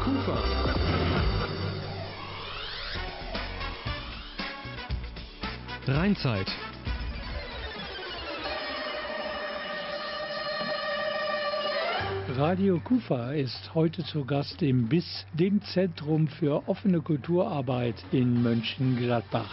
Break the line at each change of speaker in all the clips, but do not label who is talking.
Kufa. Rheinzeit.
Radio Kufa ist heute zu Gast im BIS, dem Zentrum für offene Kulturarbeit in Mönchengladbach.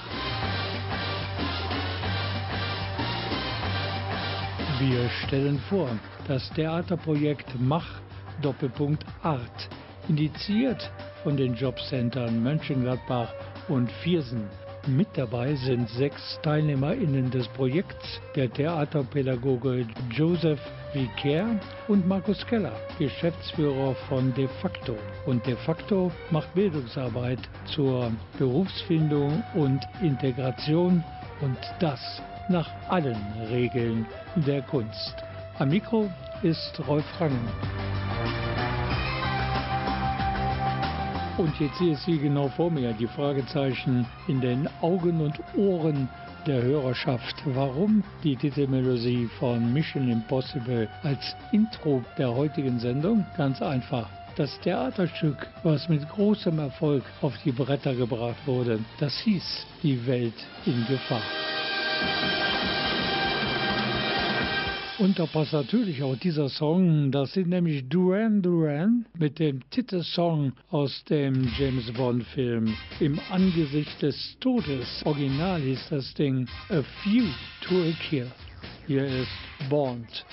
Wir stellen vor das Theaterprojekt Mach Doppelpunkt Art, indiziert von den Jobcentern Mönchengladbach und Viersen. Mit dabei sind sechs TeilnehmerInnen des Projekts, der Theaterpädagoge Joseph Vicaire und Markus Keller, Geschäftsführer von De facto. Und De facto macht Bildungsarbeit zur Berufsfindung und Integration und das nach allen Regeln der Kunst. Am Mikro ist Rolf Rangen. Und jetzt sehe ich Sie genau vor mir, die Fragezeichen in den Augen und Ohren der Hörerschaft. Warum die Titelmelodie von Mission Impossible als Intro der heutigen Sendung? Ganz einfach. Das Theaterstück, was mit großem Erfolg auf die Bretter gebracht wurde, das hieß Die Welt in Gefahr. Und da passt natürlich auch dieser Song, das sind nämlich Duran Duran mit dem Titelsong aus dem James Bond Film Im Angesicht des Todes. Original hieß das Ding A Few to a Kill. Hier ist Bond,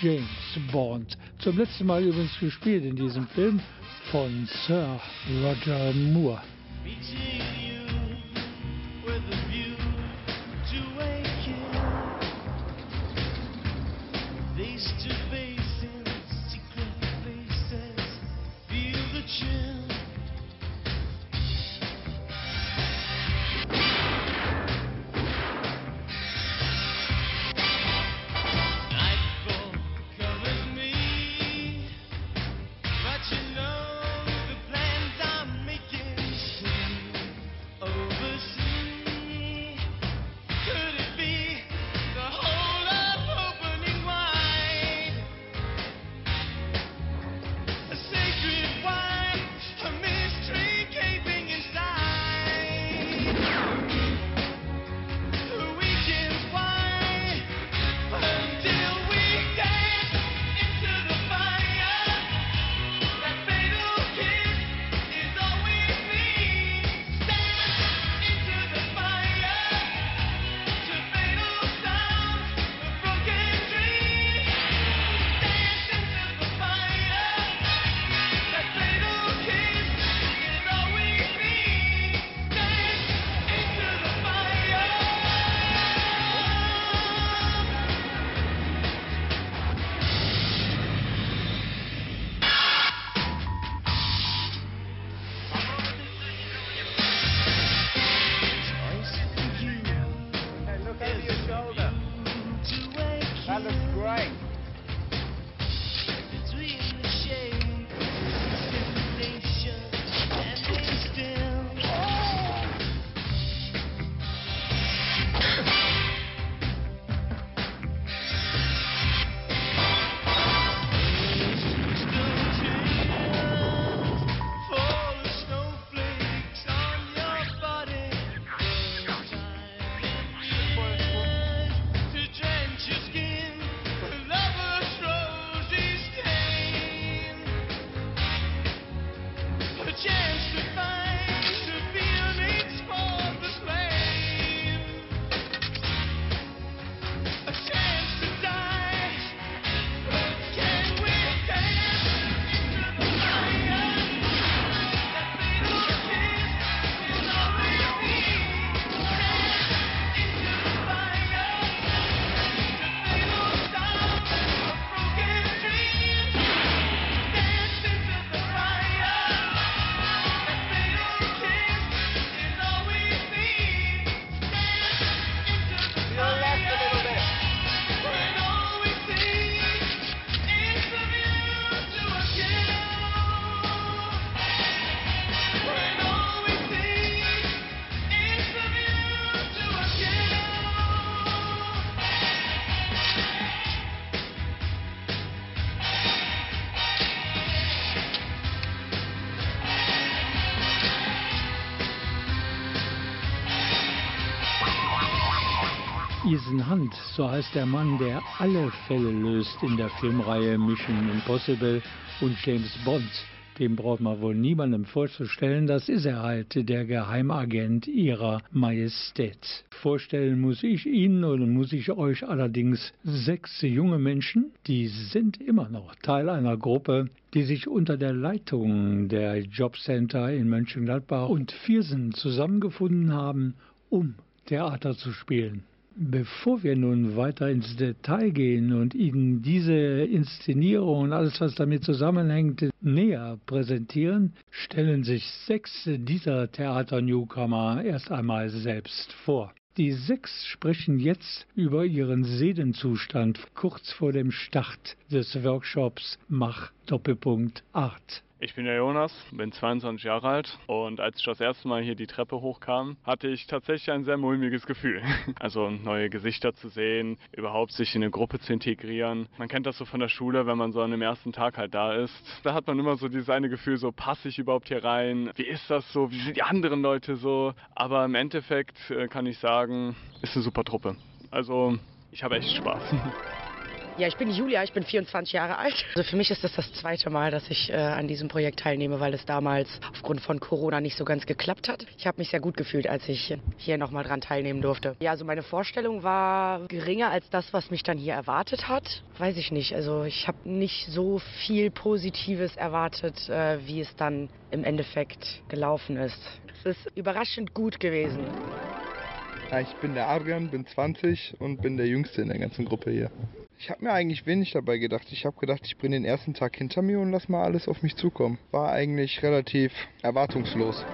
James Bond. Zum letzten Mal übrigens gespielt in diesem Film von Sir Roger Moore. right. Ethan Hunt, so heißt der Mann, der alle Fälle löst in der Filmreihe Mission Impossible und James Bond. Dem braucht man wohl niemandem vorzustellen, das ist er halt, der Geheimagent ihrer Majestät. Vorstellen muss ich Ihnen oder muss ich euch allerdings sechs junge Menschen, die sind immer noch Teil einer Gruppe, die sich unter der Leitung der Jobcenter in Mönchengladbach und Viersen zusammengefunden haben, um Theater zu spielen. Bevor wir nun weiter ins Detail gehen und Ihnen diese Inszenierung und alles, was damit zusammenhängt, näher präsentieren, stellen sich sechs dieser Theater-Newcomer erst einmal selbst vor. Die sechs sprechen jetzt über ihren Seelenzustand kurz vor dem Start des Workshops Mach Doppelpunkt Art.
Ich bin der Jonas, bin 22 Jahre alt und als ich das erste Mal hier die Treppe hochkam, hatte ich tatsächlich ein sehr mulmiges Gefühl. Also neue Gesichter zu sehen, überhaupt sich in eine Gruppe zu integrieren. Man kennt das so von der Schule, wenn man so an dem ersten Tag halt da ist. Da hat man immer so dieses eine Gefühl, so passe ich überhaupt hier rein? Wie ist das so? Wie sind die anderen Leute so? Aber im Endeffekt äh, kann ich sagen, ist eine super Truppe. Also ich habe echt Spaß.
Ja, ich bin Julia, ich bin 24 Jahre alt. Also für mich ist das das zweite Mal, dass ich äh, an diesem Projekt teilnehme, weil es damals aufgrund von Corona nicht so ganz geklappt hat. Ich habe mich sehr gut gefühlt, als ich hier nochmal dran teilnehmen durfte. Ja, also meine Vorstellung war geringer als das, was mich dann hier erwartet hat. Weiß ich nicht. Also ich habe nicht so viel Positives erwartet, äh, wie es dann im Endeffekt gelaufen ist. Es ist überraschend gut gewesen.
Ich bin der Adrian, bin 20 und bin der Jüngste in der ganzen Gruppe hier. Ich habe mir eigentlich wenig dabei gedacht. Ich habe gedacht, ich bringe den ersten Tag hinter mir und lass mal alles auf mich zukommen. War eigentlich relativ erwartungslos.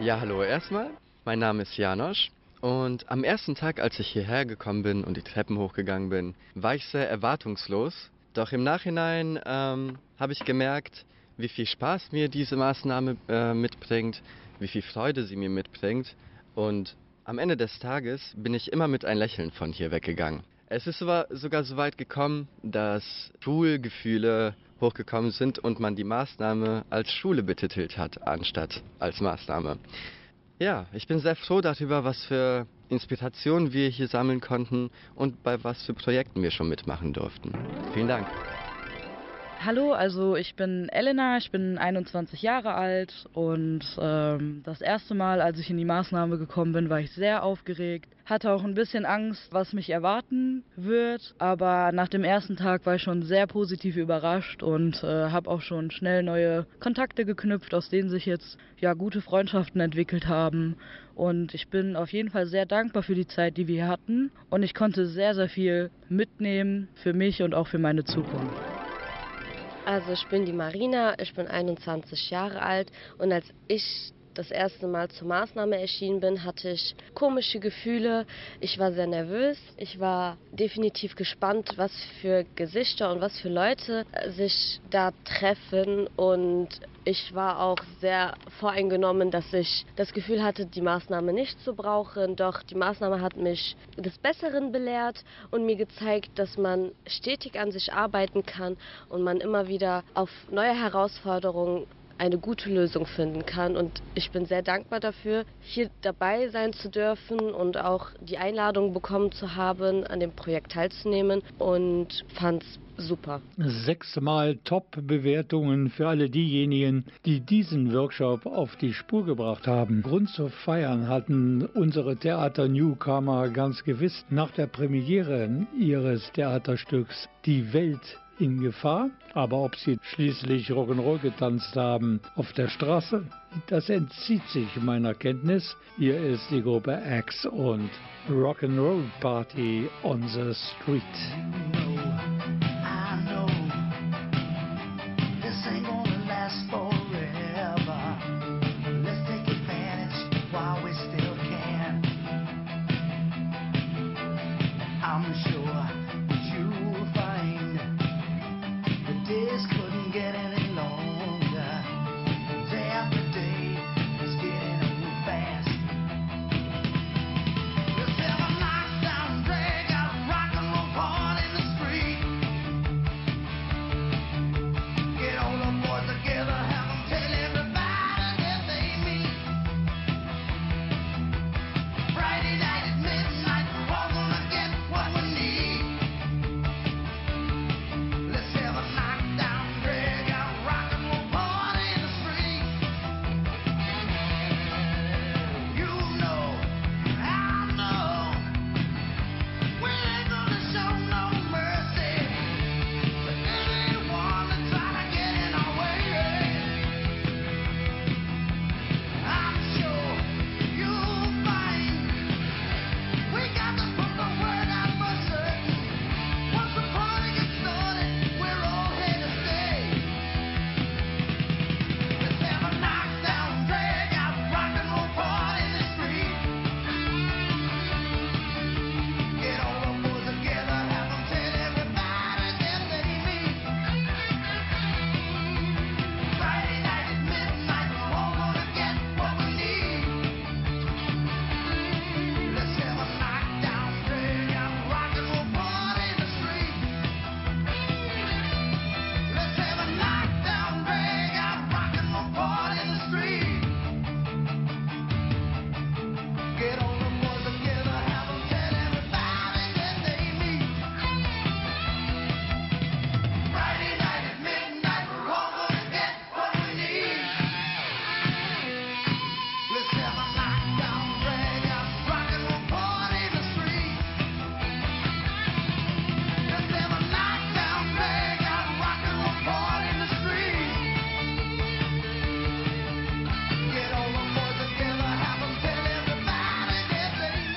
Ja, hallo erstmal. Mein Name ist Janosch. Und am ersten Tag, als ich hierher gekommen bin und die Treppen hochgegangen bin, war ich sehr erwartungslos. Doch im Nachhinein ähm, habe ich gemerkt, wie viel Spaß mir diese Maßnahme äh, mitbringt, wie viel Freude sie mir mitbringt. Und am Ende des Tages bin ich immer mit ein Lächeln von hier weggegangen. Es ist sogar so weit gekommen, dass Schulgefühle hochgekommen sind und man die Maßnahme als Schule betitelt hat, anstatt als Maßnahme. Ja, ich bin sehr froh darüber, was für Inspirationen wir hier sammeln konnten und bei was für Projekten wir schon mitmachen durften. Vielen Dank.
Hallo, also ich bin Elena, ich bin 21 Jahre alt und ähm, das erste Mal, als ich in die Maßnahme gekommen bin, war ich sehr aufgeregt, hatte auch ein bisschen Angst, was mich erwarten wird, aber nach dem ersten Tag war ich schon sehr positiv überrascht und äh, habe auch schon schnell neue Kontakte geknüpft, aus denen sich jetzt ja gute Freundschaften entwickelt haben und ich bin auf jeden Fall sehr dankbar für die Zeit, die wir hatten und ich konnte sehr, sehr viel mitnehmen für mich und auch für meine Zukunft.
Also ich bin die Marina, ich bin 21 Jahre alt und als ich das erste Mal zur Maßnahme erschienen bin, hatte ich komische Gefühle. Ich war sehr nervös. Ich war definitiv gespannt, was für Gesichter und was für Leute sich da treffen. Und ich war auch sehr voreingenommen, dass ich das Gefühl hatte, die Maßnahme nicht zu brauchen. Doch die Maßnahme hat mich des Besseren belehrt und mir gezeigt, dass man stetig an sich arbeiten kann und man immer wieder auf neue Herausforderungen eine gute Lösung finden kann. Und ich bin sehr dankbar dafür, hier dabei sein zu dürfen und auch die Einladung bekommen zu haben, an dem Projekt teilzunehmen und fand es super.
Sechsmal Top-Bewertungen für alle diejenigen, die diesen Workshop auf die Spur gebracht haben. Grund zu feiern hatten unsere Theater-Newcomer ganz gewiss nach der Premiere ihres Theaterstücks Die Welt in Gefahr, aber ob sie schließlich Rock'n'Roll getanzt haben auf der Straße, das entzieht sich meiner Kenntnis. Hier ist die Gruppe X und Rock'n'Roll Party on the Street.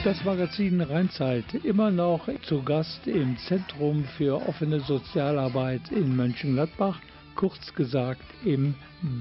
Das Magazin Rheinzeit immer noch zu Gast im Zentrum für offene Sozialarbeit in Mönchengladbach, kurz gesagt im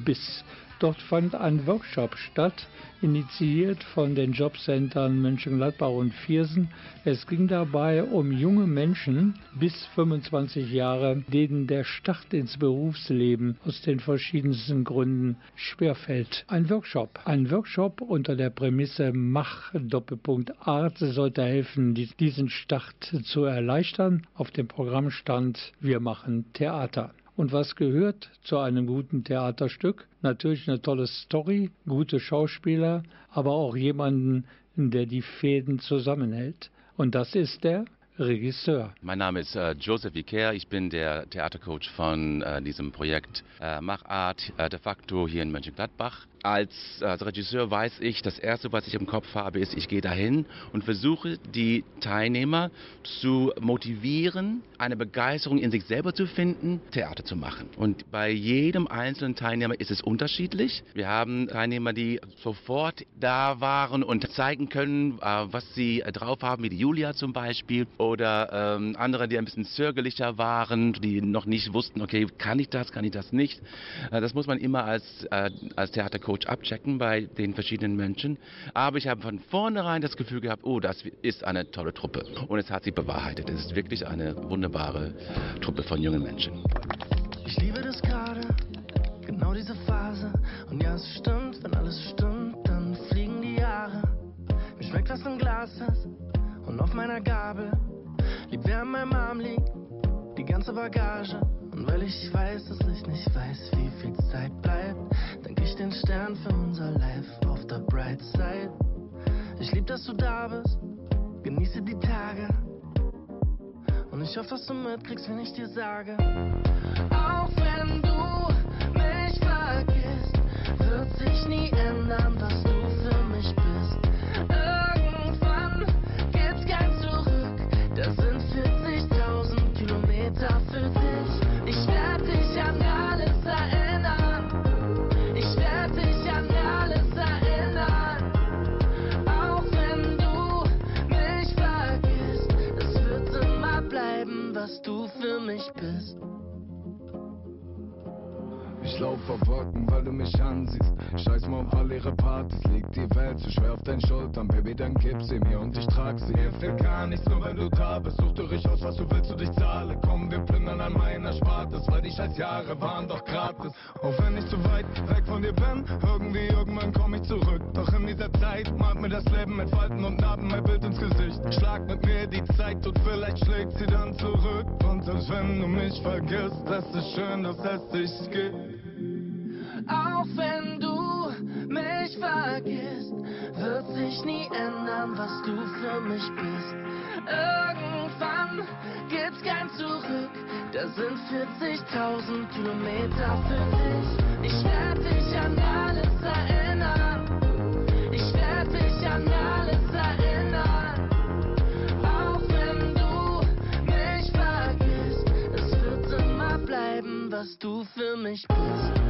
BIS. Dort fand ein Workshop statt, initiiert von den Jobcentern Mönchengladbach und Viersen. Es ging dabei um junge Menschen bis 25 Jahre, denen der Start ins Berufsleben aus den verschiedensten Gründen schwerfällt. Ein Workshop, ein Workshop unter der Prämisse Mach Doppelpunkt Art sollte helfen, diesen Start zu erleichtern. Auf dem Programm stand Wir machen Theater. Und was gehört zu einem guten Theaterstück? Natürlich eine tolle Story, gute Schauspieler, aber auch jemanden, der die Fäden zusammenhält. Und das ist der Regisseur.
Mein Name ist äh, Joseph Vicaire. Ich bin der Theatercoach von äh, diesem Projekt äh, Machart de facto hier in Mönchengladbach. Als, als, Regisseur weiß ich, das Erste, was ich im Kopf habe, ist, ich gehe dahin und versuche, die Teilnehmer zu motivieren, eine Begeisterung in sich selber zu finden, Theater zu machen. Und bei jedem einzelnen Teilnehmer ist es unterschiedlich. Wir haben Teilnehmer, die sofort da waren und zeigen können, äh, was sie drauf haben, wie die Julia zum Beispiel. Oder ähm, andere, die ein bisschen zögerlicher waren, die noch nicht wussten, okay, kann ich das, kann ich das nicht. Äh, das muss man immer als, äh, als Theatercoach Coach abchecken bei den verschiedenen Menschen. Aber ich habe von vornherein das Gefühl gehabt, oh, das ist eine tolle Truppe. Und es hat sich bewahrheitet. Es ist wirklich eine wunderbare Truppe von jungen Menschen.
Ich liebe das gerade, genau diese Phase. Und ja, es stimmt, wenn alles stimmt, dann fliegen die Jahre. Mir schmeckt, was im Glas ist und auf meiner Gabel. Lieb, wer an meinem Arm liegt, die ganze Bagage. Und weil ich weiß, dass ich nicht weiß, wie viel Zeit bleibt, ich den Stern für unser Life auf der Bright Side. Ich lieb, dass du da bist, genieße die Tage. Und ich hoffe, dass du mitkriegst, wenn ich dir sage. Auch wenn du mich vergisst, wird sich nie ändern, was du
Auf Wolken, weil du mich ansiehst. Scheiß mal auf all ihre Partys, liegt die Welt zu schwer auf deinen Schultern. Baby, dann gib sie mir und ich trag sie. Mir fehlt gar nichts, nur wenn du da bist. Such dir aus, was du willst und ich zahle. Komm, wir plündern an meiner Spartes, weil die scheiß Jahre waren doch gratis. Auch wenn ich zu weit weg von dir bin, irgendwie irgendwann komm ich zurück. Doch in dieser Zeit malt mir das Leben mit Falten und Narben mein Bild ins Gesicht. Schlag mit mir die Zeit und vielleicht schlägt sie dann zurück. Und selbst wenn du mich vergisst, das ist schön, dass es dich gibt.
Auch wenn du mich vergisst, wird sich nie ändern, was du für mich bist. Irgendwann gibt's kein Zurück, da sind 40.000 Kilometer für dich. Ich werde dich an alles erinnern. Ich werde dich an alles erinnern. Auch wenn du mich vergisst, es wird immer bleiben, was du für mich bist.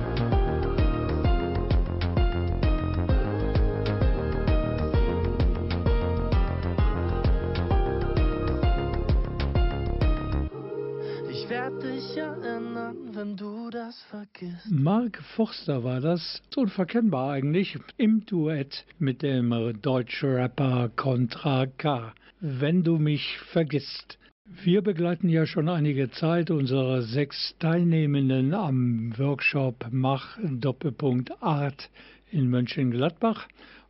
Vergisst.
Mark Forster war das, unverkennbar eigentlich, im Duett mit dem deutschen Rapper Contra K. Wenn du mich vergisst. Wir begleiten ja schon einige Zeit unsere sechs Teilnehmenden am Workshop Mach Doppelpunkt Art in Mönchengladbach.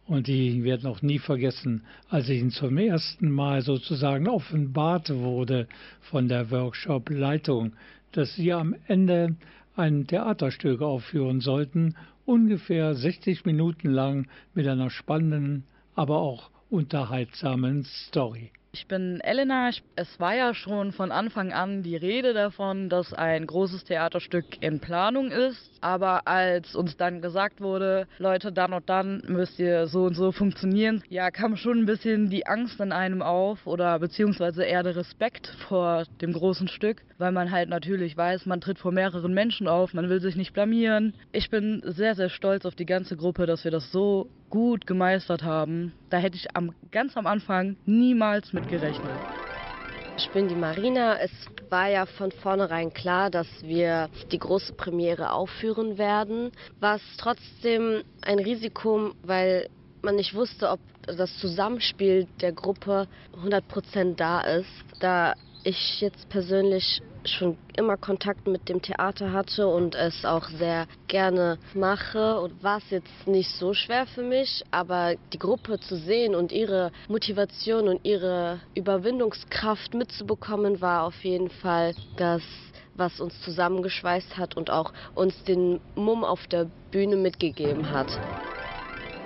Und die werden auch nie vergessen, als ihnen zum ersten Mal sozusagen offenbart wurde von der Workshop-Leitung, dass sie am Ende ein Theaterstück aufführen sollten, ungefähr 60 Minuten lang mit einer spannenden, aber auch unterhaltsamen Story.
Ich bin Elena. Es war ja schon von Anfang an die Rede davon, dass ein großes Theaterstück in Planung ist Aber als uns dann gesagt wurde, Leute, dann und dann müsst ihr so und so funktionieren, ja, kam schon ein bisschen die Angst in einem auf oder beziehungsweise eher der Respekt vor dem großen Stück, weil man halt natürlich weiß, man tritt vor mehreren Menschen auf, man will sich nicht blamieren. Ich bin sehr, sehr stolz auf die ganze Gruppe, dass wir das so gut gemeistert haben. Da hätte ich am, ganz am Anfang niemals mit gerechnet.
Ich bin die Marina. Es war ja von vornherein klar, dass wir die große Premiere aufführen werden. War es trotzdem ein Risiko, weil man nicht wusste, ob das Zusammenspiel der Gruppe 100% da ist. Da ich jetzt persönlich schon immer Kontakt mit dem Theater hatte und es auch sehr gerne mache und war es jetzt nicht so schwer für mich, aber die Gruppe zu sehen und ihre Motivation und ihre Überwindungskraft mitzubekommen, war auf jeden Fall das was uns zusammengeschweißt hat und auch uns den Mumm auf der Bühne mitgegeben hat.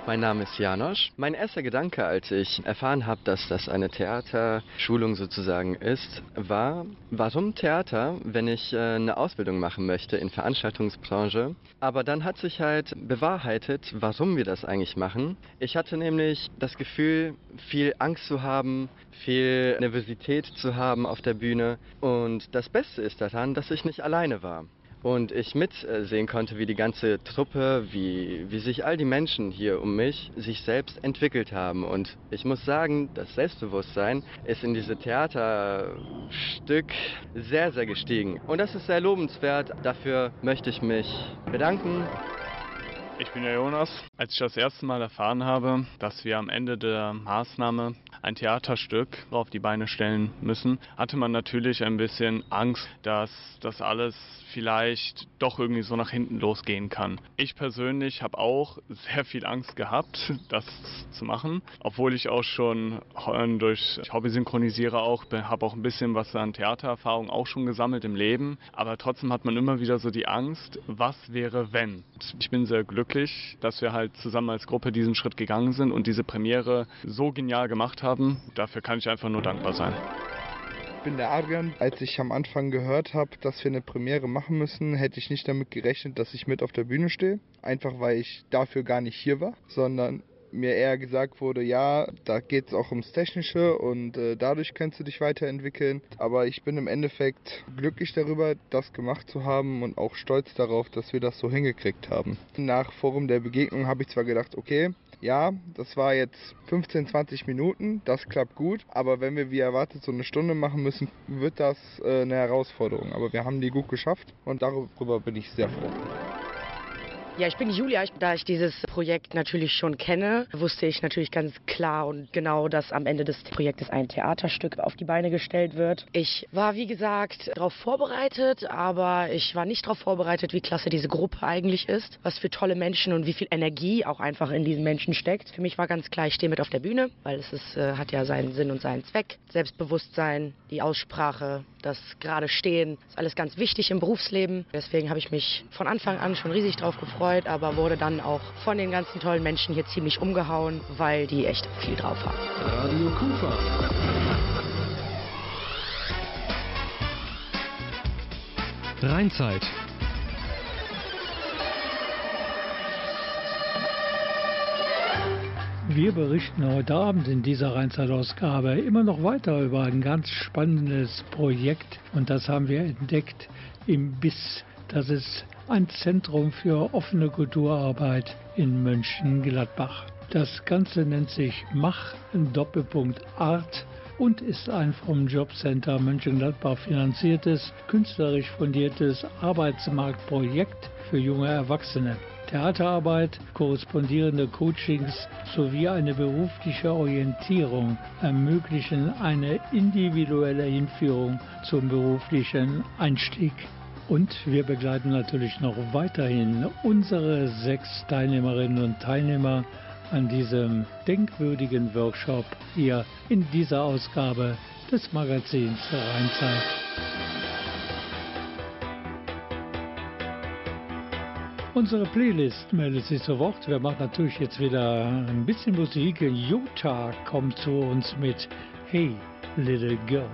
Mein Name ist Janosch. Mein erster Gedanke, als ich erfahren habe, dass das eine Theaterschulung sozusagen ist, war, warum Theater, wenn ich äh, eine Ausbildung machen möchte in Veranstaltungsbranche? Aber dann hat sich halt bewahrheitet, warum wir das eigentlich machen. Ich hatte nämlich das Gefühl, viel Angst zu haben, viel Nervosität zu haben auf der Bühne. Und das Beste ist daran, dass ich nicht alleine war und ich mitsehen konnte, wie die ganze Truppe, wie, wie sich all die Menschen hier um mich sich selbst entwickelt haben. Und ich muss sagen, das Selbstbewusstsein ist in diesem Theaterstück sehr, sehr gestiegen. Und das ist sehr lobenswert. Dafür möchte ich mich bedanken.
Ich bin der Jonas. Als ich das erste Mal erfahren habe, dass wir am Ende der Maßnahme ein Theaterstück auf die Beine stellen müssen, hatte man natürlich ein bisschen Angst, dass das alles vielleicht doch irgendwie so nach hinten losgehen kann. Ich persönlich habe auch sehr viel Angst gehabt, das zu machen, obwohl ich auch schon durch Hobby synchronisiere auch, habe auch ein bisschen was an Theatererfahrung auch schon gesammelt im Leben, aber trotzdem hat man immer wieder so die Angst, was wäre wenn. Ich bin sehr glücklich, dass wir halt zusammen als Gruppe diesen Schritt gegangen sind und diese Premiere so genial gemacht haben. Dafür kann ich einfach nur dankbar sein
bin der Adrian. Als ich am Anfang gehört habe, dass wir eine Premiere machen müssen, hätte ich nicht damit gerechnet, dass ich mit auf der Bühne stehe. Einfach weil ich dafür gar nicht hier war, sondern mir eher gesagt wurde, ja, da geht es auch ums Technische und äh, dadurch kannst du dich weiterentwickeln. Aber ich bin im Endeffekt glücklich darüber, das gemacht zu haben und auch stolz darauf, dass wir das so hingekriegt haben. Nach Forum der Begegnung habe ich zwar gedacht, okay, ja, das war jetzt 15, 20 Minuten, das klappt gut, aber wenn wir wie erwartet so eine Stunde machen müssen, wird das äh, eine Herausforderung. Aber wir haben die gut geschafft und darüber bin ich sehr froh.
Ja, ich bin Julia. Da ich dieses Projekt natürlich schon kenne, wusste ich natürlich ganz klar und genau, dass am Ende des Projektes ein Theaterstück auf die Beine gestellt wird. Ich war, wie gesagt, darauf vorbereitet, aber ich war nicht darauf vorbereitet, wie klasse diese Gruppe eigentlich ist, was für tolle Menschen und wie viel Energie auch einfach in diesen Menschen steckt. Für mich war ganz klar, ich stehe mit auf der Bühne, weil es ist, äh, hat ja seinen Sinn und seinen Zweck. Selbstbewusstsein, die Aussprache, das gerade Stehen, ist alles ganz wichtig im Berufsleben. Deswegen habe ich mich von Anfang an schon riesig drauf gefreut gefreut, aber wurde dann auch von den ganzen tollen Menschen hier ziemlich umgehauen, weil die echt viel drauf haben.
Radio Kufa.
Rheinzeit.
Wir berichten heute Abend in dieser Rheinzeitausgabe immer noch weiter über ein ganz spannendes Projekt und das haben wir entdeckt im BIS. Das ist ein Zentrum für offene Kulturarbeit in Mönchengladbach. Das Ganze nennt sich Mach Doppelpunkt Art und ist ein vom Jobcenter Mönchengladbach finanziertes, künstlerisch fundiertes Arbeitsmarktprojekt für junge Erwachsene. Theaterarbeit, korrespondierende Coachings sowie eine berufliche Orientierung ermöglichen eine individuelle Hinführung zum beruflichen Einstieg. Und wir begleiten natürlich noch weiterhin unsere sechs Teilnehmerinnen und Teilnehmer an diesem denkwürdigen Workshop hier in dieser Ausgabe des Magazins Rheinzeit. Unsere Playlist meldet sich zu Wort. Wir machen natürlich jetzt wieder ein bisschen Musik. Jutta kommt zu uns mit Hey Little Girl.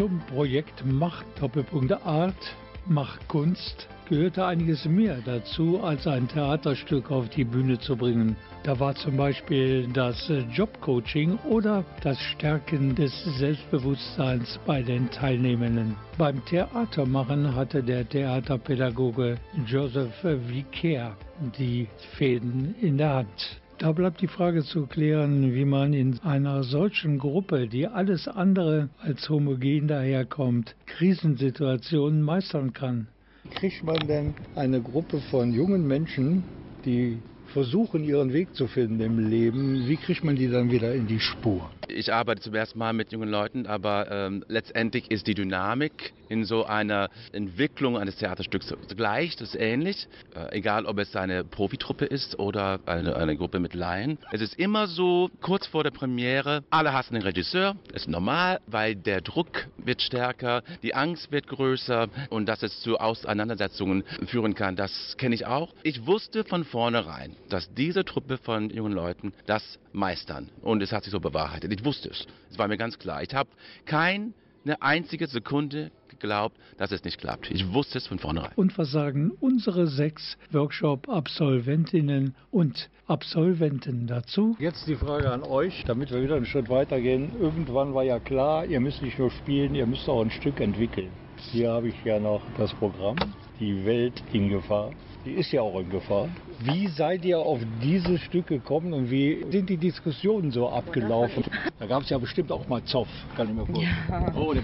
Zum Projekt Macht Doppelpunkt Art, Macht Kunst gehörte einiges mehr dazu, als ein Theaterstück auf die Bühne zu bringen. Da war zum Beispiel das Jobcoaching oder das Stärken des Selbstbewusstseins bei den Teilnehmenden. Beim Theatermachen hatte der Theaterpädagoge Joseph Vicaire die Fäden in der Hand. Da bleibt die Frage zu klären, wie man in einer solchen Gruppe, die alles andere als homogen daherkommt, Krisensituationen meistern kann. Kriegt man denn eine Gruppe von jungen Menschen, die versuchen, ihren Weg zu finden im Leben, wie kriegt man die dann wieder in die Spur?
Ich arbeite zum ersten Mal mit jungen Leuten, aber ähm, letztendlich ist die Dynamik in so einer Entwicklung eines Theaterstücks gleich, das ist ähnlich, äh, egal ob es eine Profitruppe ist oder eine, eine, Gruppe mit Laien. Es ist immer so, kurz vor der Premiere, alle hassen den Regisseur, das ist normal, weil der Druck wird stärker, die Angst wird größer und dass es zu Auseinandersetzungen führen kann, das kenne ich auch. Ich wusste von vornherein, dass diese Truppe von jungen Leuten das meistern und es hat sich so bewahrheitet. Ich wusste es, es war mir ganz klar. Ich habe keine einzige Sekunde geglaubt, dass es nicht klappt. Ich wusste es von vornherein.
Und was sagen unsere sechs Workshop-Absolventinnen und Absolventen dazu? Jetzt die Frage an euch, damit wir wieder einen Schritt weitergehen. Irgendwann war ja klar, ihr müsst nicht nur spielen, ihr müsst auch ein Stück entwickeln. Hier habe ich ja noch das Programm, die Welt in Gefahr. Die ist ja auch in Gefahr. Wie seid ihr auf dieses Stück gekommen und wie sind die Diskussionen so abgelaufen? Da gab es ja bestimmt auch mal Zoff, kann ich mir vorstellen. Ja. Oh, der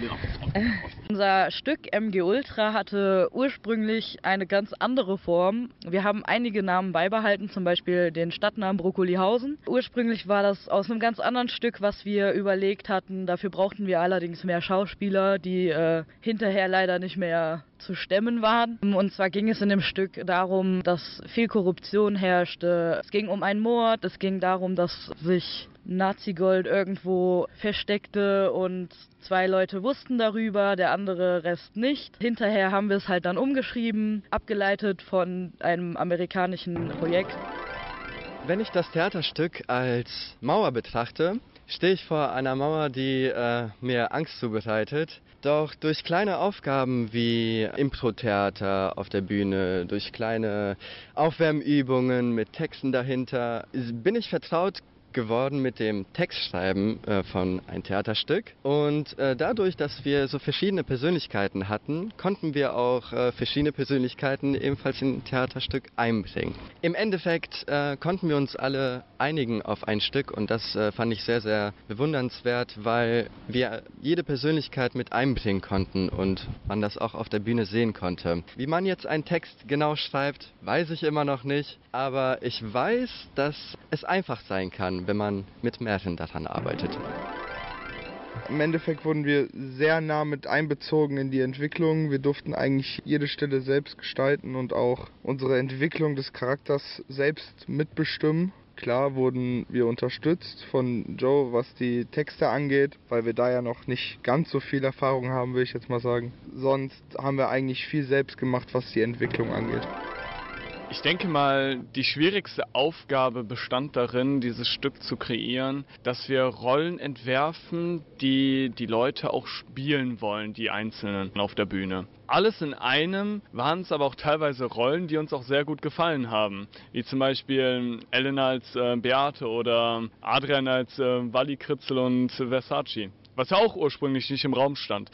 Unser Stück MG Ultra hatte ursprünglich eine ganz andere Form. Wir haben einige Namen beibehalten, zum Beispiel den Stadtnamen Brokkolihausen. Ursprünglich war das aus einem ganz anderen Stück, was wir überlegt hatten. Dafür brauchten wir allerdings mehr Schauspieler, die äh, hinterher leider nicht mehr zu stemmen waren. Und zwar ging es in dem Stück darum, dass viel Korruption herrschte. Es ging um einen Mord, es ging darum, dass sich Nazi-Gold irgendwo versteckte und zwei Leute wussten darüber, der andere Rest nicht. Hinterher haben wir es halt dann umgeschrieben, abgeleitet von einem amerikanischen Projekt.
Wenn ich das Theaterstück als Mauer betrachte, stehe ich vor einer Mauer, die äh, mir Angst zubereitet. Doch durch kleine Aufgaben wie Impro-Theater auf der Bühne, durch kleine Aufwärmübungen mit Texten dahinter, bin ich vertraut geworden mit dem Textschreiben äh, von ein Theaterstück. Und äh, dadurch, dass wir so verschiedene Persönlichkeiten hatten, konnten wir auch äh, verschiedene Persönlichkeiten ebenfalls in ein Theaterstück einbringen. Im Endeffekt äh, konnten wir uns alle einigen auf ein Stück und das äh, fand ich sehr, sehr bewundernswert, weil wir jede Persönlichkeit mit einbringen konnten und man das auch auf der Bühne sehen konnte. Wie man jetzt einen Text genau schreibt, weiß ich immer noch nicht, aber ich weiß, dass es einfach sein kann, wenn man mit Märchen daran arbeitet.
Im Endeffekt wurden wir sehr nah mit einbezogen in die Entwicklung. Wir durften eigentlich jede Stelle selbst gestalten und auch unsere Entwicklung des Charakters selbst mitbestimmen. Klar wurden wir unterstützt von Joe, was die Texte angeht, weil wir da ja noch nicht ganz so viel Erfahrung haben, will ich jetzt mal sagen. Sonst haben wir eigentlich viel selbst gemacht, was die Entwicklung angeht.
Ich denke mal, die schwierigste Aufgabe bestand darin, dieses Stück zu kreieren, dass wir Rollen entwerfen, die die Leute auch spielen wollen, die Einzelnen auf der Bühne. Alles in einem waren es aber auch teilweise Rollen, die uns auch sehr gut gefallen haben. Wie zum Beispiel Elena als äh, Beate oder Adrian als äh, Wally Kritzel und Versace. Was ja auch ursprünglich nicht im Raum stand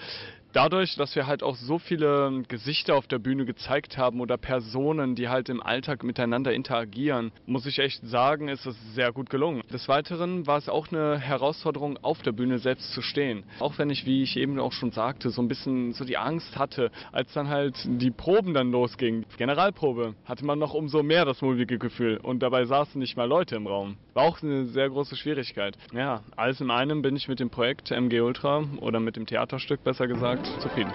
dadurch, dass wir halt auch so viele Gesichter auf der Bühne gezeigt haben oder Personen, die halt im Alltag miteinander interagieren, muss ich echt sagen, ist es sehr gut gelungen. Des Weiteren war es auch eine Herausforderung, auf der Bühne selbst zu stehen. Auch wenn ich, wie ich eben auch schon sagte, so ein bisschen so die Angst hatte, als dann halt die Proben dann losgingen. Generalprobe hatte man noch umso mehr das mulmige Gefühl und dabei saßen nicht mal Leute im Raum. War auch eine sehr große Schwierigkeit. Ja, alles in einem bin ich mit dem Projekt MG Ultra oder mit dem Theaterstück besser gesagt zufrieden.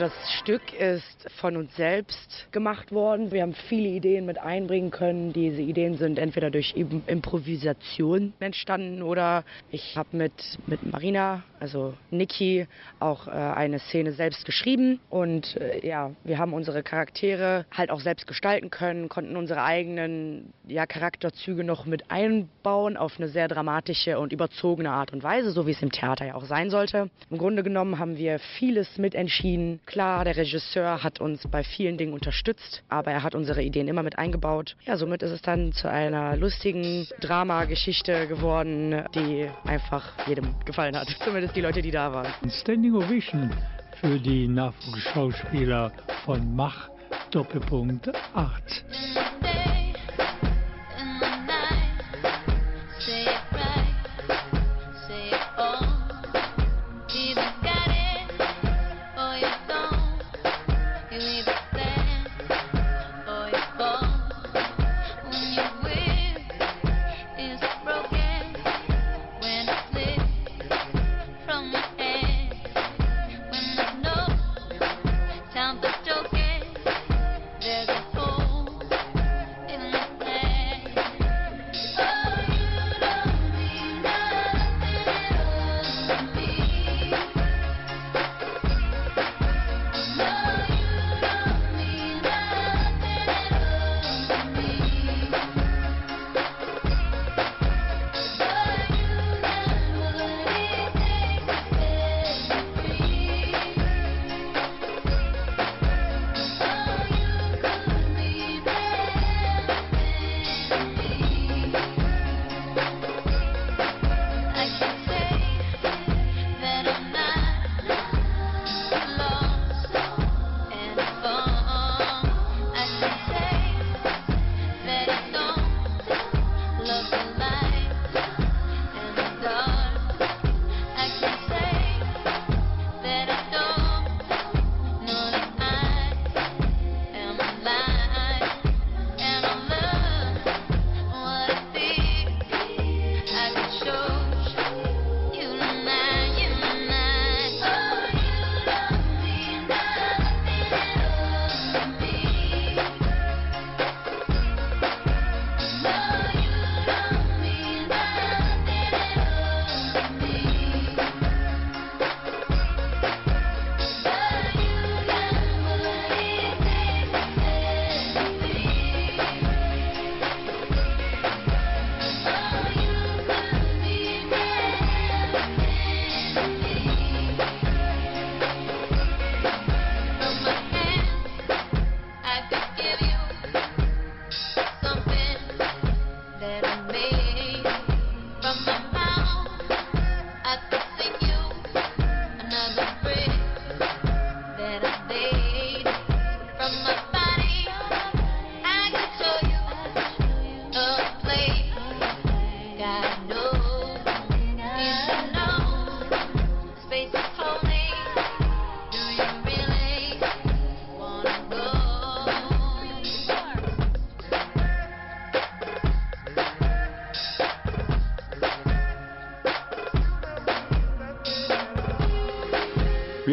Das Stück ist von uns selbst gemacht worden. Wir haben viele Ideen mit einbringen können. Diese Ideen sind entweder durch Improvisation entstanden oder ich habe mit, mit Marina also Niki, auch äh, eine Szene selbst geschrieben. Und äh, ja, wir haben unsere Charaktere halt auch selbst gestalten können, konnten unsere eigenen ja, Charakterzüge noch mit einbauen auf eine sehr dramatische und überzogene Art und Weise, so wie es im Theater ja auch sein sollte. Im Grunde genommen haben wir vieles mitentschieden. Klar, der Regisseur hat uns bei vielen Dingen unterstützt, aber er hat unsere Ideen immer mit eingebaut. Ja, somit ist es dann zu einer lustigen Dramageschichte geworden, die einfach jedem gefallen hat. Zumindest die Leute, die da waren.
Standing Ovation für die Nachwuchsschauspieler von Mach Doppelpunkt 8.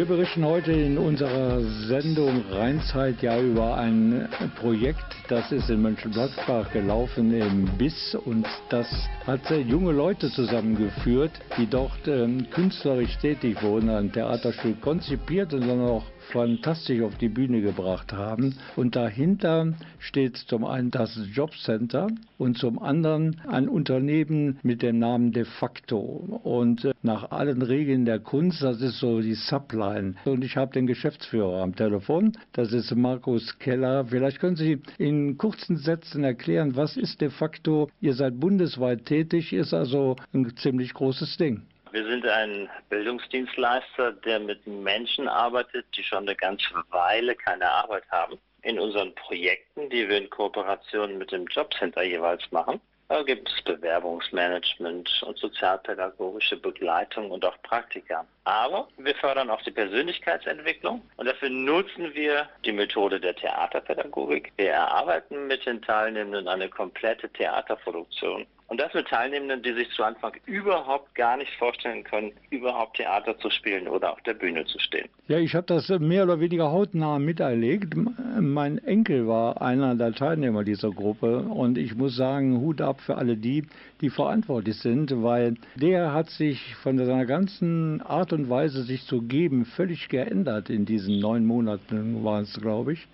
berichten heute in unserer Sendung Rheinzeit ja über ein Projekt, das ist in Mönchengladbach gelaufen im BIS und das hat junge Leute zusammengeführt, die dort ähm, künstlerisch tätig wurden, ein Theaterstück konzipiert und dann auch fantastisch auf die Bühne gebracht haben. Und dahinter steht zum einen das Jobcenter und zum anderen ein Unternehmen mit dem Namen De facto. Und äh, nach allen Regeln der Kunst, das ist so die Subline. Und ich habe den Geschäftsführer am Telefon, das ist Markus Keller. Vielleicht können Sie in kurzen Sätzen erklären, was ist De facto? Ihr seid bundesweit tätig, ist also ein ziemlich großes Ding.
Wir sind ein Bildungsdienstleister, der mit Menschen arbeitet, die schon eine ganze Weile keine Arbeit haben. In unseren Projekten, die wir in Kooperation mit dem Jobcenter jeweils machen, gibt es Bewerbungsmanagement und sozialpädagogische Begleitung und auch Praktika. Aber wir fördern auch die Persönlichkeitsentwicklung und dafür nutzen wir die Methode der Theaterpädagogik. Wir erarbeiten mit den Teilnehmenden eine komplette Theaterproduktion Und das mit Teilnehmenden, die sich zu Anfang überhaupt gar nicht vorstellen können, überhaupt Theater zu spielen oder auf der Bühne zu stehen.
Ja, ich habe das mehr oder weniger hautnah miterlebt. Mein Enkel war einer der Teilnehmer dieser Gruppe und ich muss sagen, Hut ab für alle die, die verantwortlich sind, weil der hat sich von seiner ganzen Art und Weise, sich zu geben, völlig geändert in diesen neun Monaten, waren es, glaube ich.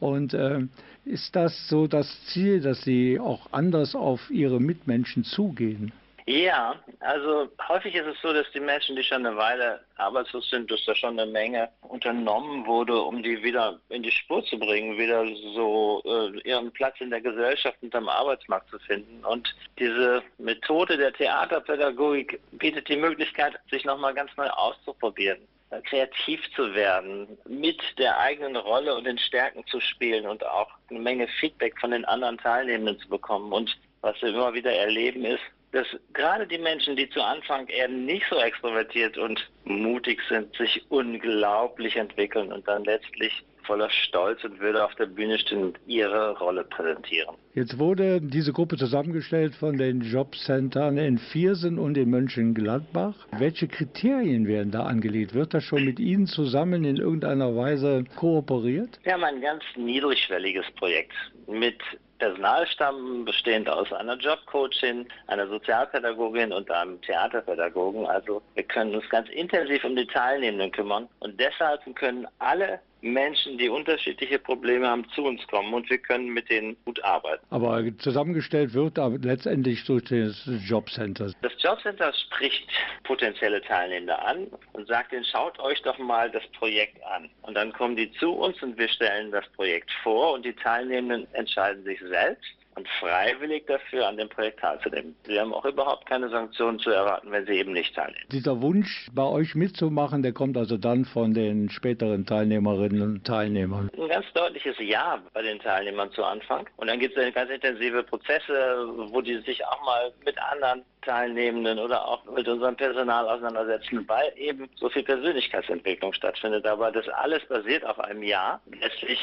Und äh, ist das so das Ziel, dass Sie auch anders auf Ihre Mitmenschen zugehen?
Ja, also häufig ist es so, dass die Menschen, die schon eine Weile arbeitslos sind, dass da schon eine Menge unternommen wurde, um die wieder in die Spur zu bringen, wieder so äh, ihren Platz in der Gesellschaft und am Arbeitsmarkt zu finden. Und diese Methode der Theaterpädagogik bietet die Möglichkeit, sich nochmal ganz neu auszuprobieren kreativ zu werden, mit der eigenen Rolle und den Stärken zu spielen und auch eine Menge Feedback von den anderen Teilnehmenden zu bekommen. Und was wir immer wieder erleben ist, dass gerade die Menschen, die zu Anfang eher nicht so extrovertiert und mutig sind, sich unglaublich entwickeln und dann letztlich voller Stolz und Würde auf der Bühne stehen und ihre Rolle präsentieren.
Jetzt wurde diese Gruppe zusammengestellt von den Jobcentern in Viersen und in Mönchengladbach. Welche Kriterien werden da angelegt? Wird das schon mit Ihnen zusammen in irgendeiner Weise kooperiert?
Wir haben ein ganz niedrigschwelliges Projekt mit Personalstamm bestehend aus einer Jobcoachin, einer Sozialpädagogin und einem Theaterpädagogen. Also wir können uns ganz intensiv um die Teilnehmenden kümmern und deshalb können alle Menschen, die unterschiedliche Probleme haben, zu uns kommen und wir können mit denen gut arbeiten.
Aber zusammengestellt wird aber letztendlich durch das Jobcenter.
Das Jobcenter spricht potenzielle Teilnehmende an und sagt ihnen, schaut euch doch mal das Projekt an. Und dann kommen die zu uns und wir stellen das Projekt vor und die Teilnehmenden entscheiden sich selbst und freiwillig dafür an dem Projekt teilzunehmen. Sie haben auch überhaupt keine Sanktionen zu erwarten, wenn sie eben nicht teilnehmen.
Dieser Wunsch, bei euch mitzumachen, der kommt also dann von den späteren Teilnehmerinnen und Teilnehmern.
Ein ganz deutliches Ja bei den Teilnehmern zu Anfang. Und dann gibt es ganz intensive Prozesse, wo die sich auch mal mit anderen Teilnehmenden oder auch mit unserem Personal auseinandersetzen, weil eben so viel Persönlichkeitsentwicklung stattfindet. Aber das alles basiert auf einem Ja. Letztlich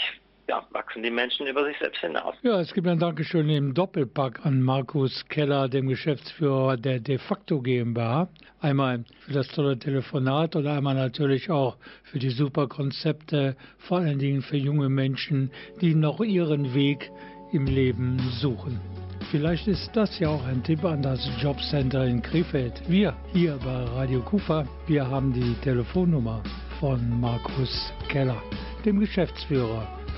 ja, wachsen die Menschen über sich selbst hinaus.
Ja, es gibt ein Dankeschön im Doppelpack an Markus Keller, dem Geschäftsführer der De facto GmbH. Einmal für das tolle Telefonat und einmal natürlich auch für die super Konzepte, vor allen Dingen für junge Menschen, die noch ihren Weg im Leben suchen. Vielleicht ist das ja auch ein Tipp an das Jobcenter in Krefeld. Wir hier bei Radio Kufa, wir haben die Telefonnummer von Markus Keller, dem Geschäftsführer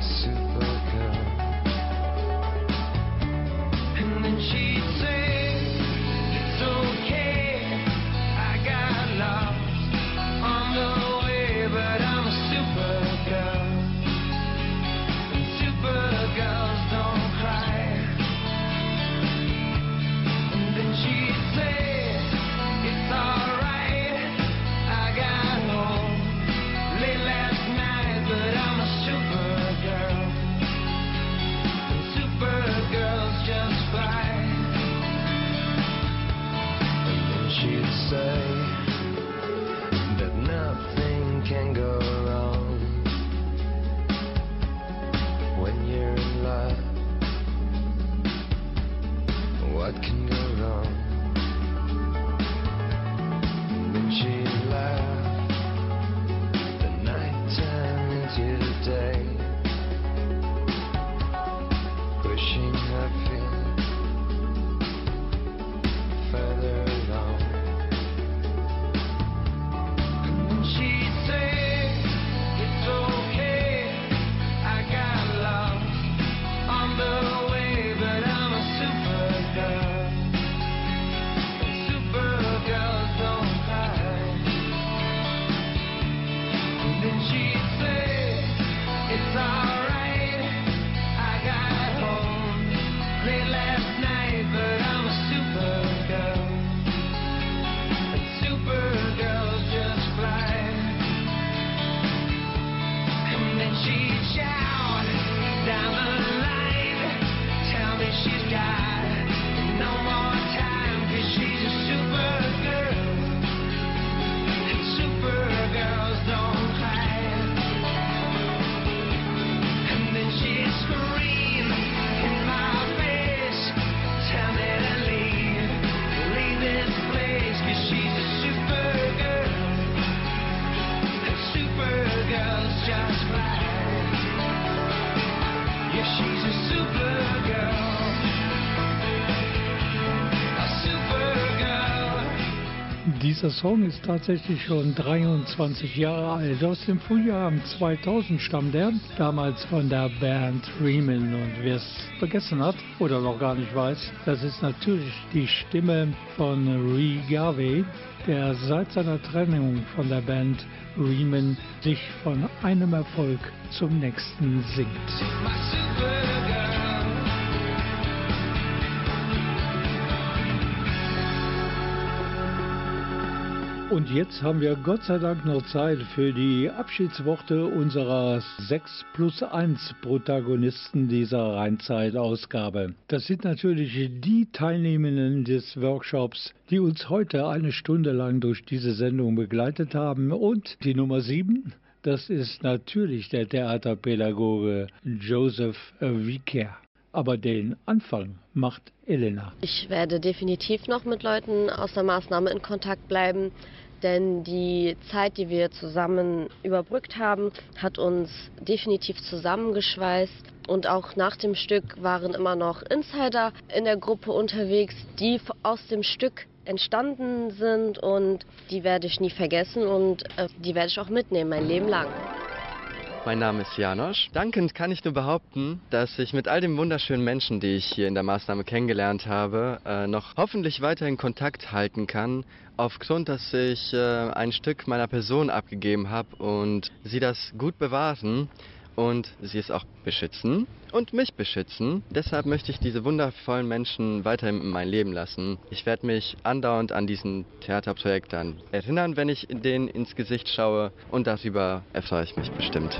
是。Dieser Song ist tatsächlich schon 23 Jahre alt. Aus dem Frühjahr 2000 stammt er, damals von der Band Riemann. Und wer es vergessen hat oder noch gar nicht weiß, das ist natürlich die Stimme von Ree Garvey, der seit seiner Trennung von der Band Riemann sich von einem Erfolg zum nächsten singt. Und jetzt haben wir Gott sei Dank noch Zeit für die Abschiedsworte unserer 6 plus 1 Protagonisten dieser Rheinzeit-Ausgabe. Das sind natürlich die Teilnehmenden des Workshops, die uns heute eine Stunde lang durch diese Sendung begleitet haben. Und die Nummer 7, das ist natürlich der Theaterpädagoge Joseph Vicker. Aber den Anfang macht Elena.
Ich werde definitiv noch mit Leuten aus der Maßnahme in Kontakt bleiben, denn die Zeit, die wir zusammen überbrückt haben, hat uns definitiv zusammengeschweißt. Und auch nach dem Stück waren immer noch Insider in der Gruppe unterwegs, die aus dem Stück entstanden sind und die werde ich nie vergessen und äh, die werde ich auch mitnehmen mein Leben lang.
Mein Name ist Janosch. Dankend kann ich nur behaupten, dass ich mit all den wunderschönen Menschen, die ich hier in der Maßnahme kennengelernt habe, äh, noch hoffentlich weiterhin Kontakt halten kann, aufgrund, dass ich äh, ein Stück meiner Person abgegeben habe und sie das gut bewahren und sie es auch beschützen und mich beschützen. Deshalb möchte ich diese wundervollen Menschen weiterhin in mein Leben lassen. Ich werde mich andauernd an diesen Theaterprojekt dann erinnern, wenn ich denen ins Gesicht schaue und darüber erfreue ich mich bestimmt.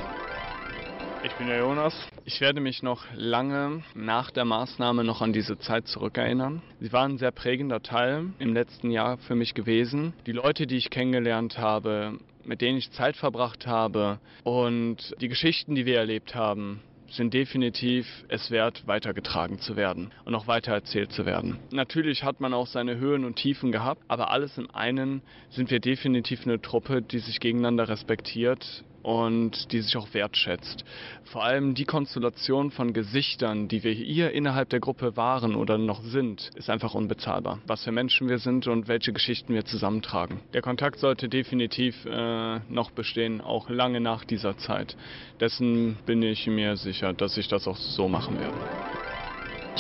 Ich bin der Jonas. Ich werde mich noch lange nach der Maßnahme noch an diese Zeit zurückerinnern. Sie war ein sehr prägender Teil im letzten Jahr für mich gewesen. Die Leute, die ich kennengelernt habe, mit denen ich Zeit verbracht habe und die Geschichten, die wir erlebt haben, sind definitiv es wert, weitergetragen zu werden und auch weitererzählt zu werden. Natürlich hat man auch seine Höhen und Tiefen gehabt, aber alles im einen sind wir definitiv eine Truppe, die sich gegeneinander respektiert, und die sich auch wertschätzt. Vor allem die Konstellation von Gesichtern, die wir hier innerhalb der Gruppe waren oder noch sind, ist einfach unbezahlbar. Was für Menschen wir sind und welche Geschichten wir zusammentragen. Der Kontakt sollte definitiv äh, noch bestehen, auch lange nach dieser Zeit. Dessen bin ich mir sicher, dass ich das auch so machen werde.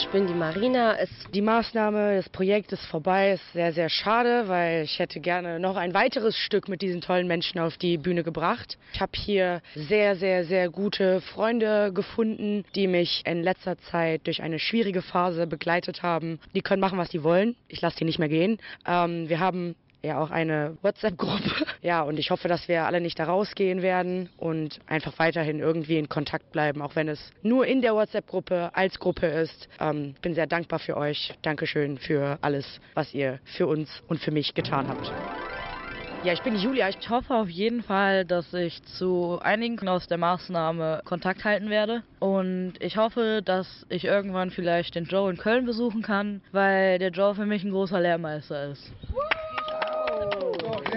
Ich bin die Marina. Es, die Maßnahme, das Projekt ist vorbei. Ist sehr, sehr schade, weil ich hätte gerne noch ein weiteres Stück mit diesen tollen Menschen auf die Bühne gebracht. Ich habe hier sehr, sehr, sehr gute Freunde gefunden, die mich in letzter Zeit durch eine schwierige Phase begleitet haben. Die können machen, was sie wollen. Ich lasse die nicht mehr gehen. Ähm, wir haben ja auch eine WhatsApp-Gruppe. Ja, und ich hoffe, dass wir alle nicht da rausgehen werden und einfach weiterhin irgendwie in Kontakt bleiben, auch wenn es nur in der WhatsApp-Gruppe als Gruppe ist. Ähm, bin sehr dankbar für euch. Dankeschön für alles, was ihr für uns und für mich getan habt. Ja, ich bin Julia.
Ich hoffe auf jeden Fall, dass ich zu einigen aus der Maßnahme Kontakt halten werde. Und ich hoffe, dass ich irgendwann vielleicht den Joe in Köln besuchen kann, weil der Joe für mich ein großer Lehrmeister ist.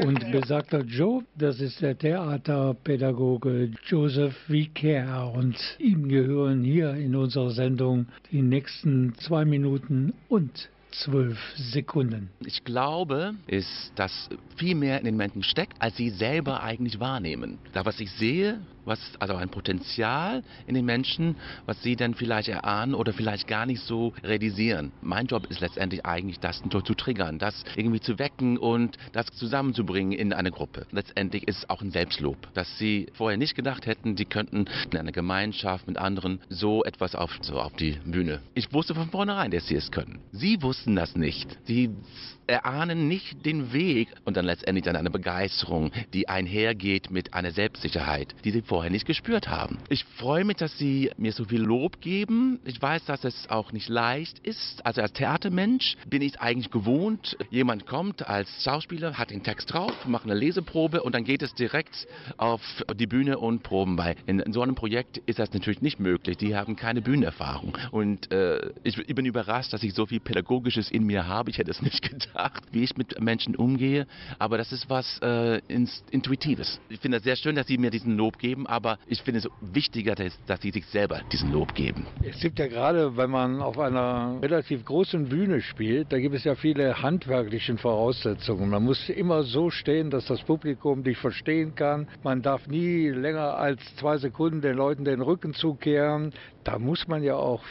Und besagter Joe, das ist der Theaterpädagoge Joseph Vicaire. Und ihm gehören hier in unserer Sendung die nächsten zwei Minuten und zwölf Sekunden.
Ich glaube, ist, dass viel mehr in den Menschen steckt, als sie selber eigentlich wahrnehmen. Da, was ich sehe, was, also ein Potenzial in den Menschen, was sie dann vielleicht erahnen oder vielleicht gar nicht so realisieren. Mein Job ist letztendlich eigentlich, das zu triggern, das irgendwie zu wecken und das zusammenzubringen in eine Gruppe. Letztendlich ist es auch ein Selbstlob, dass sie vorher nicht gedacht hätten, sie könnten in einer Gemeinschaft mit anderen so etwas auf, so auf die Bühne. Ich wusste von vornherein, dass sie es können. Sie wussten das nicht. Sie erahnen nicht den Weg und dann letztendlich dann eine Begeisterung, die einhergeht mit einer Selbstsicherheit, die sie vorher nicht gespürt haben. Ich freue mich, dass Sie mir so viel Lob geben. Ich weiß, dass es auch nicht leicht ist. Also als Theatermensch bin ich eigentlich gewohnt, jemand kommt als Schauspieler, hat den Text drauf, macht eine Leseprobe und dann geht es direkt auf die Bühne und proben bei. In, in so einem Projekt ist das natürlich nicht möglich. Die haben keine Bühnenerfahrung. Und äh, ich, ich bin überrascht, dass ich so viel Pädagogisches in mir habe. Ich hätte es nicht gedacht wie ich mit Menschen umgehe, aber das ist was äh, Intuitives. Ich finde es sehr schön, dass Sie mir diesen Lob geben geben, aber ich finde es wichtiger, dass, dass sie sich selber diesen Lob geben.
Es gibt ja gerade, wenn man auf einer relativ großen Bühne spielt, da gibt es ja viele handwerkliche Voraussetzungen. Man muss immer so stehen, dass das Publikum dich verstehen kann. Man darf nie länger als zwei Sekunden den Leuten den Rücken zukehren. Da muss man ja auch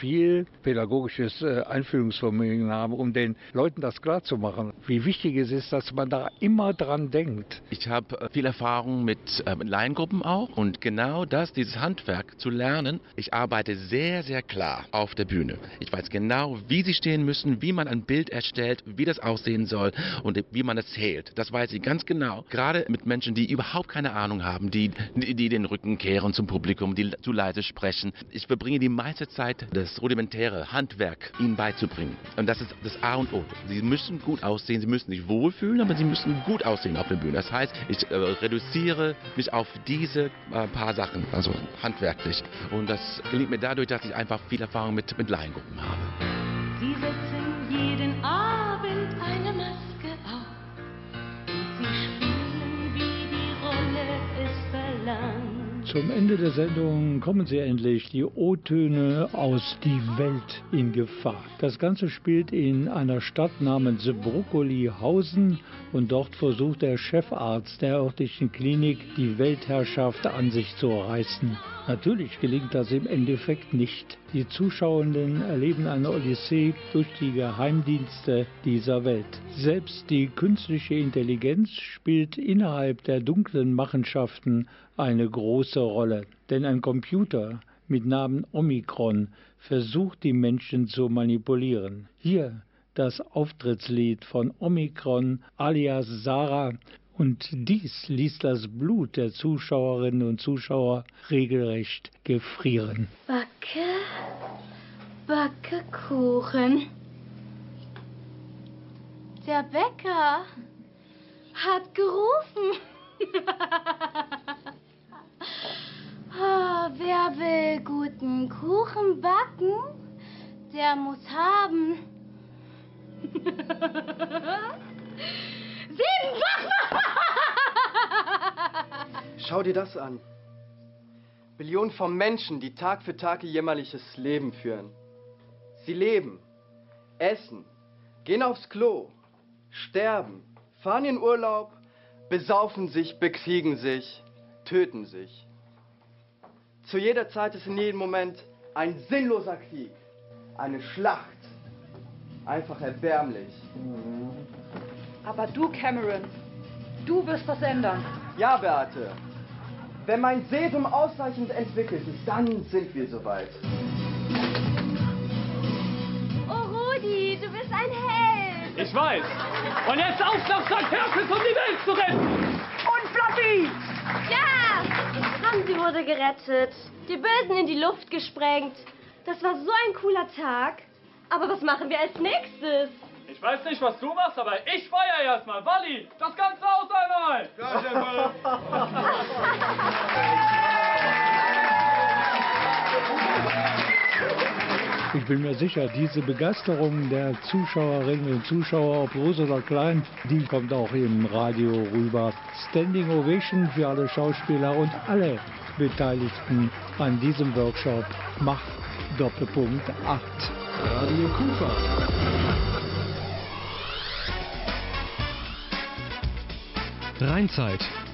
viel pädagogisches äh, Einfühlungsvermögen haben, um den Leuten das klarzumachen, wie wichtig es ist, dass man da immer dran denkt.
Ich habe äh, viel Erfahrung mit, äh, mit Laiengruppen auch und genau das, dieses Handwerk zu lernen. Ich arbeite sehr, sehr klar auf der Bühne. Ich weiß genau, wie sie stehen müssen, wie man ein Bild erstellt, wie das aussehen soll und wie man es zählt. Das weiß ich ganz genau. Gerade mit Menschen, die überhaupt keine Ahnung haben, die, die den Rücken kehren zum Publikum, die zu leise sprechen. Ich verbringe die meiste Zeit des das rudimentäre Handwerk ihnen beizubringen. Und das ist das A und O. Sie müssen gut aussehen, sie müssen sich wohlfühlen, aber sie müssen gut aussehen auf der Bühne. Das heißt, ich äh, reduziere mich auf diese äh, paar Sachen, also handwerklich. Und das gelingt mir dadurch, dass ich einfach viel Erfahrung mit, mit Laiengruppen habe.
Zum Ende der Sendung kommen sie endlich, die O-Töne aus Die Welt in Gefahr. Das Ganze spielt in einer Stadt namens Brokkolihausen und dort versucht der Chefarzt der örtlichen Klinik die Weltherrschaft an sich zu reißen. Natürlich gelingt das im Endeffekt nicht. Die Zuschauenden erleben eine Odyssee durch die Geheimdienste dieser Welt. Selbst die künstliche Intelligenz spielt innerhalb der dunklen Machenschaften eine große Rolle. Denn ein Computer mit Namen Omikron versucht die Menschen zu manipulieren. Hier das Auftrittslied von Omikron alias Sarah und dies ließ das Blut der Zuschauerinnen und Zuschauer regelrecht gefrieren.
Backe, backe Kuchen. Der Bäcker hat gerufen. oh, wer will guten Kuchen backen, der muss haben. Siebenfach!
Schau dir das an. Billionen von Menschen, die Tag für Tag ihr jämmerliches Leben führen. Sie leben, essen, gehen aufs Klo, sterben, fahren in Urlaub, besaufen sich, bekriegen sich, töten sich. Zu jeder Zeit ist in jedem Moment ein sinnloser Krieg, eine Schlacht. Einfach erbärmlich.
Aber du, Cameron, du wirst das ändern.
Ja, Beate. Wenn mein Serum ausreichend entwickelt ist, dann sind wir soweit.
Oh, Rudi, du bist ein Held.
Ich weiß. Und jetzt auf nach St. Herkes, um die Welt zu retten.
Und Fluffy!
Ja! Ramsey wurde gerettet. Die Bösen in die Luft gesprengt. Das war so ein cooler Tag. Aber was machen wir als nächstes?
Ich weiß nicht, was du machst, aber ich feier erstmal. Wally, das ganze Haus einmal! Ja,
bin mir sicher, diese Begeisterung der Zuschauerinnen und Zuschauer, ob groß oder klein, die kommt auch im Radio rüber. Standing Ovation für alle Schauspieler und alle Beteiligten an diesem Workshop. Mach Doppelpunkt 8.
Radio Kufa. Rheinzeit.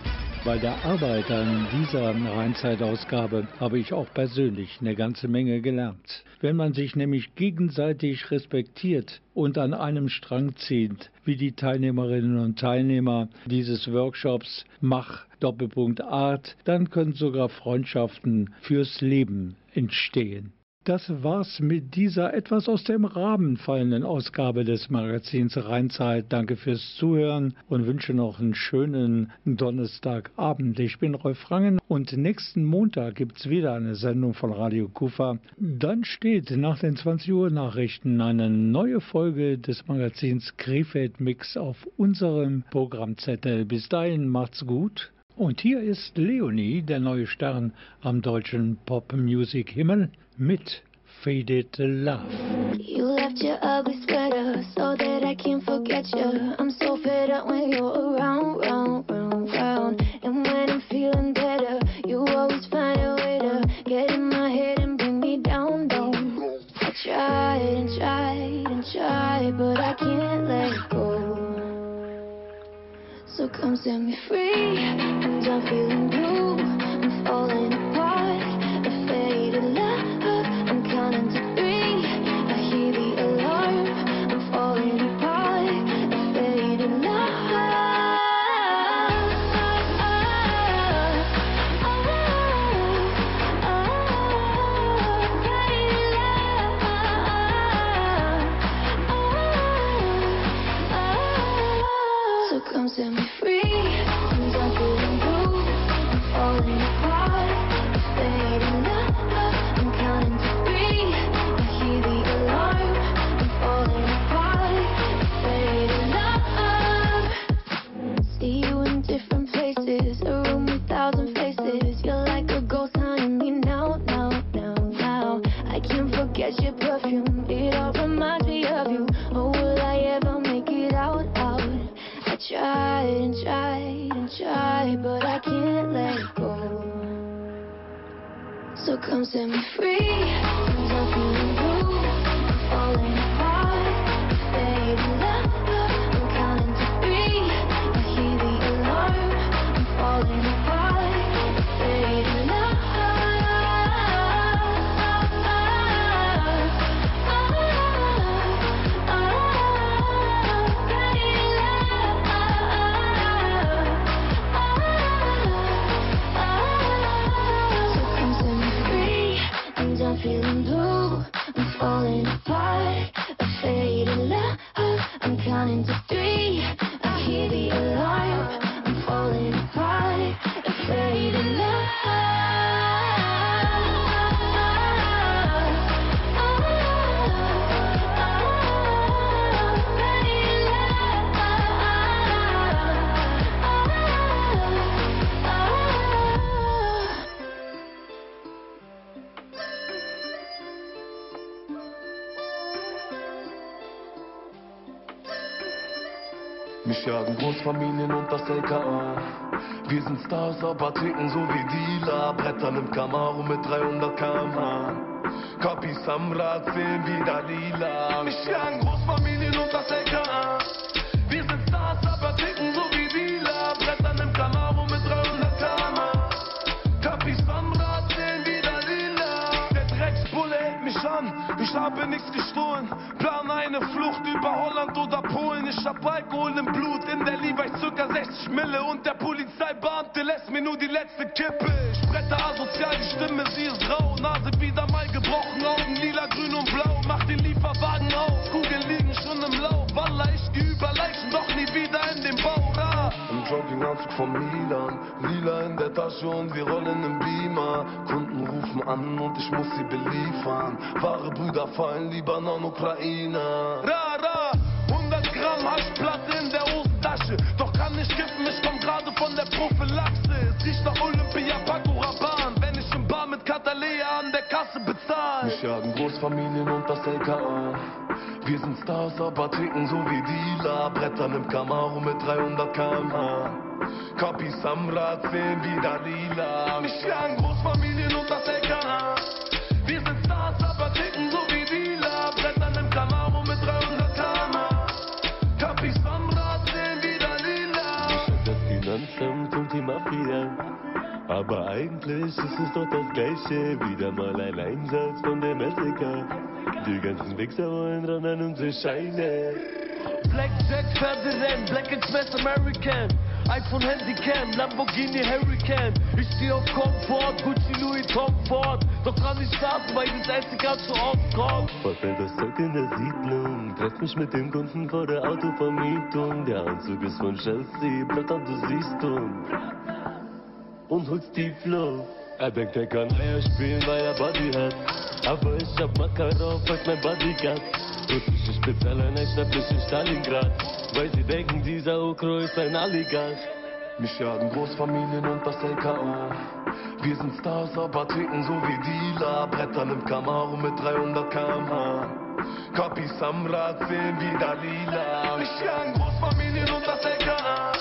Bei der Arbeit an dieser Rheinzeitausgabe habe ich auch persönlich eine ganze Menge gelernt. Wenn man sich nämlich gegenseitig respektiert und an einem Strang zieht, wie die Teilnehmerinnen und Teilnehmer dieses Workshops Mach Doppelpunkt Art, dann können sogar Freundschaften fürs Leben entstehen. Das war's mit dieser etwas aus dem Rahmen fallenden Ausgabe des Magazins Rheinzeit. Danke fürs Zuhören und wünsche noch einen schönen Donnerstagabend. Ich bin Rolf Rangen und nächsten Montag gibt's wieder eine Sendung von Radio Kufa. Dann steht nach den 20 Uhr Nachrichten eine neue Folge des Magazins Krefeld Mix auf unserem Programmzettel. Bis dahin macht's gut. Und hier ist Leonie, der neue Stern am deutschen Pop-Music-Himmel, mit Faded Love.
You left your ugly sweater so that I can forget you. I'm so fed up when you're around, round, round, round. And when I'm feeling better, you
always find a way to get in my head and bring me down, down. I tried and tried and tried, but I can't let go. So come set me free.
Großfamilien und das LKA. Wir sind Stars, aber ticken so wie Dealer. Brettern im Camaro mit 300 km/h. Am Rad sehen wie Dalila. Mich Großfamilien und das LKA. Ich habe nichts gestohlen. Plan eine Flucht über Holland oder Polen. Ich hab Alkohol im Blut. In der Levi circa 60 Mille. Und der Polizeibeamte lässt mir nur die letzte Kippe. Ich bretter asozial, die Stimme, sie ist rau. Nase wieder mal gebrochen. Augen lila, grün und blau. Mach den Lieferwagen auf. Kugeln liegen schon im Lauf. Wallah, ich geh über Leichen, doch nie wieder Jogginganzug von Milan. Lila in der Tasche und wir rollen im Beamer. Kunden rufen an und ich muss sie beliefern. Wahre Brüder fallen, Libanon, Ukraine. Ra, ra, 100 Gramm Haschplatte in der Hosentasche. Doch kann nicht kiffen, ich komm gerade von der Prophylaxe. Es riecht nach Olympia, Paco Rabanne. Wenn ich im Bar mit Katalea an der Kasse bezahl. Mich jagen Großfamilien Stars, aber ticken so wie Dealer. Brettern im Camaro mit 300 km/h. Kapis am Rad sehen wie Dalila. Mich jagen Großfamilien und das LKA. Wir sind Stars, aber ticken so wie Dealer. Brettern im Camaro mit 300 km/h. Kapis am Rad sehen wie Dalila.
das Finanzamt und die Mafia. Aber eigentlich ist es doch das Gleiche. Wieder mal ein Einsatz von dem Messenger. Die ganzen Wichser wollen ran an unsere Scheine.
Blackjack, Ferdinand, Black Express American. iPhone Handycam, Lamborghini Hurricane. Ich steh auf Komfort, Gucci Louis Tom Ford. Doch kann nicht starten, weil das einzige ganz so oft kommt.
Verfällt das Zeug in der Siedlung. Treff mich mit dem Kunden vor der Autovermietung. Der Anzug ist von Chelsea, Blätter, du siehst uns. Und holst die Flow. Er denkt, er kann Eier spielen, weil er Body hat. Aber ich hab Makarov als mein Bodyguard. Russische Spezialeinheit schnapp mich in Stalingrad. Weil sie denken, dieser Okro ist ein Oligarch.
Mich jagen Großfamilien und das LKA. Wir sind Stars, aber ticken so wie Dealer. Brettern im Camaro mit 300 km/h. Kapis am Rad sehen wie Dalila. Mich jagen Großfamilien und das LKA.